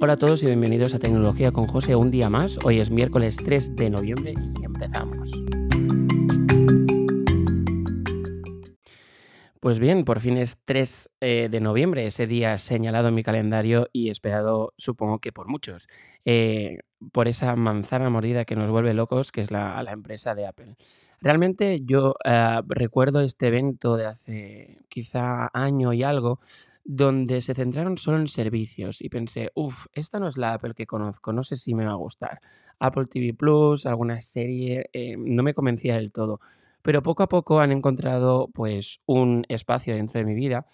Hola a todos y bienvenidos a Tecnología con José un día más. Hoy es miércoles 3 de noviembre y empezamos. Pues bien, por fin es 3 eh, de noviembre, ese día señalado en mi calendario y esperado, supongo que por muchos, eh, por esa manzana mordida que nos vuelve locos, que es la, la empresa de Apple. Realmente yo eh, recuerdo este evento de hace quizá año y algo, donde se centraron solo en servicios y pensé, uff, esta no es la Apple que conozco, no sé si me va a gustar. Apple TV Plus, alguna serie, no me convencía del todo pero poco a poco han encontrado pues un espacio dentro de mi vida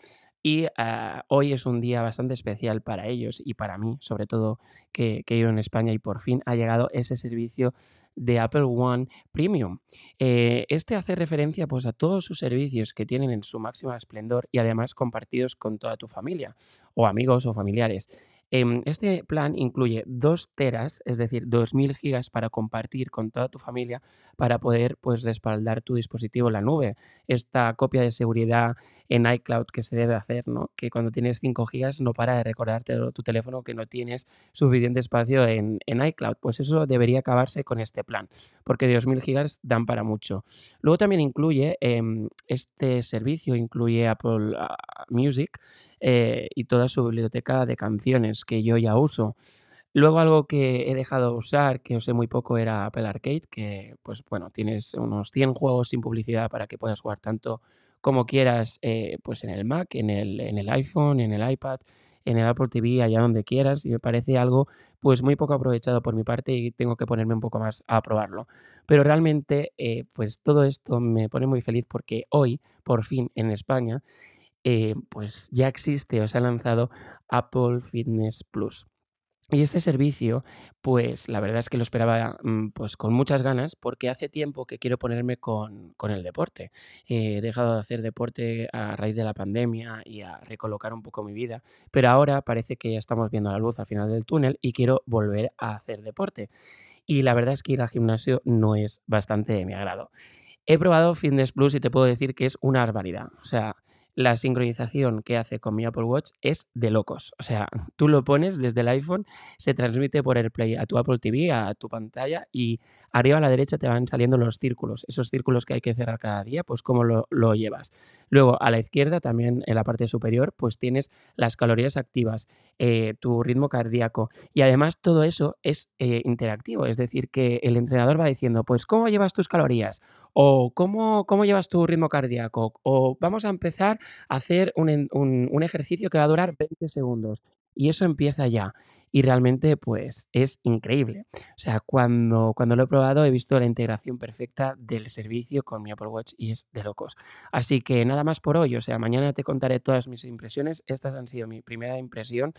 y ah, hoy es un día bastante especial para ellos y para mí, sobre todo que, que he ido en España y por fin ha llegado ese servicio de Apple One Premium. Eh, este hace referencia pues, a todos sus servicios que tienen en su máximo esplendor y además compartidos con toda tu familia o amigos o familiares. Em, este plan incluye 2 teras, es decir, 2000 gigas para compartir con toda tu familia para poder pues, respaldar tu dispositivo en la nube. Esta copia de seguridad en iCloud que se debe hacer, ¿no? Que cuando tienes 5 gigas no para de recordarte tu teléfono que no tienes suficiente espacio en, iCloud. Pues eso debería acabarse con este plan, porque 2000 gigas dan para mucho. Luego también incluye em, este servicio, incluye Apple ah, Music eh, y toda su biblioteca de canciones que yo ya uso. Luego algo que he dejado de usar, que usé muy poco, era Apple Arcade, que pues bueno, tienes unos 100 juegos sin publicidad para que puedas jugar tanto como quieras, eh, pues en el Mac, en el, en el iPhone, en el iPad, en el Apple TV, allá donde quieras, y me parece algo pues muy poco aprovechado por mi parte y tengo que ponerme un poco más a probarlo. Pero realmente, eh, pues todo esto me pone muy feliz porque hoy, por fin, en España, eh, pues ya existe o se ha lanzado Apple Fitness Plus. Y este servicio, pues la verdad es que lo esperaba mm, pues con muchas ganas porque hace tiempo que quiero ponerme con, con el deporte. he dejado de hacer deporte a raíz de la pandemia y a recolocar un poco mi vida, pero ahora parece que ya estamos viendo la luz al final del túnel y quiero volver a hacer deporte. Y la verdad es que ir al gimnasio no es bastante de mi agrado. He probado Fitness Plus y te puedo decir que es una barbaridad. O sea, la sincronización que hace con mi Apple Watch es de locos. O sea, tú lo pones desde el iPhone, se transmite por AirPlay a tu Apple TV, a tu pantalla y arriba a la derecha te van saliendo los círculos. Esos círculos que hay que cerrar cada día, pues cómo lo, llevas. Luego a la izquierda, también en la parte superior, pues tienes las calorías activas, eh, tu ritmo cardíaco y además todo eso es eh, interactivo. Es decir, que el entrenador va diciendo, pues cómo llevas tus calorías o cómo, cómo llevas tu ritmo cardíaco o vamos a empezar hacer un, ejercicio que va a durar 20 segundos. Y eso empieza ya y realmente pues es increíble. O sea, cuando, cuando lo he probado he visto la integración perfecta del servicio con mi Apple Watch y es de locos. Así que nada más por hoy, o sea, mañana te contaré todas mis impresiones. Estas han sido mi primera impresión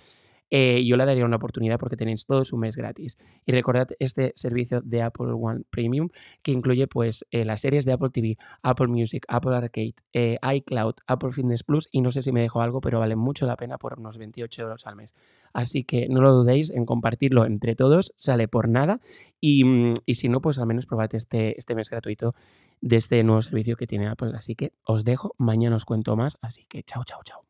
eh, yo le daría una oportunidad porque tenéis todo su mes gratis. Y recordad este servicio de Apple One Premium que incluye pues eh, las series de Apple TV, Apple Music, Apple Arcade, eh, iCloud, Apple Fitness Plus y no sé si me dejo algo, pero vale mucho la pena por unos 28 euros al mes. Así que no lo dudéis en compartirlo entre todos, sale por nada y, mm, y si no, pues al menos probad este, este mes gratuito de este nuevo servicio que tiene Apple. Así que os dejo, mañana os cuento más, así que chao, chao, chao.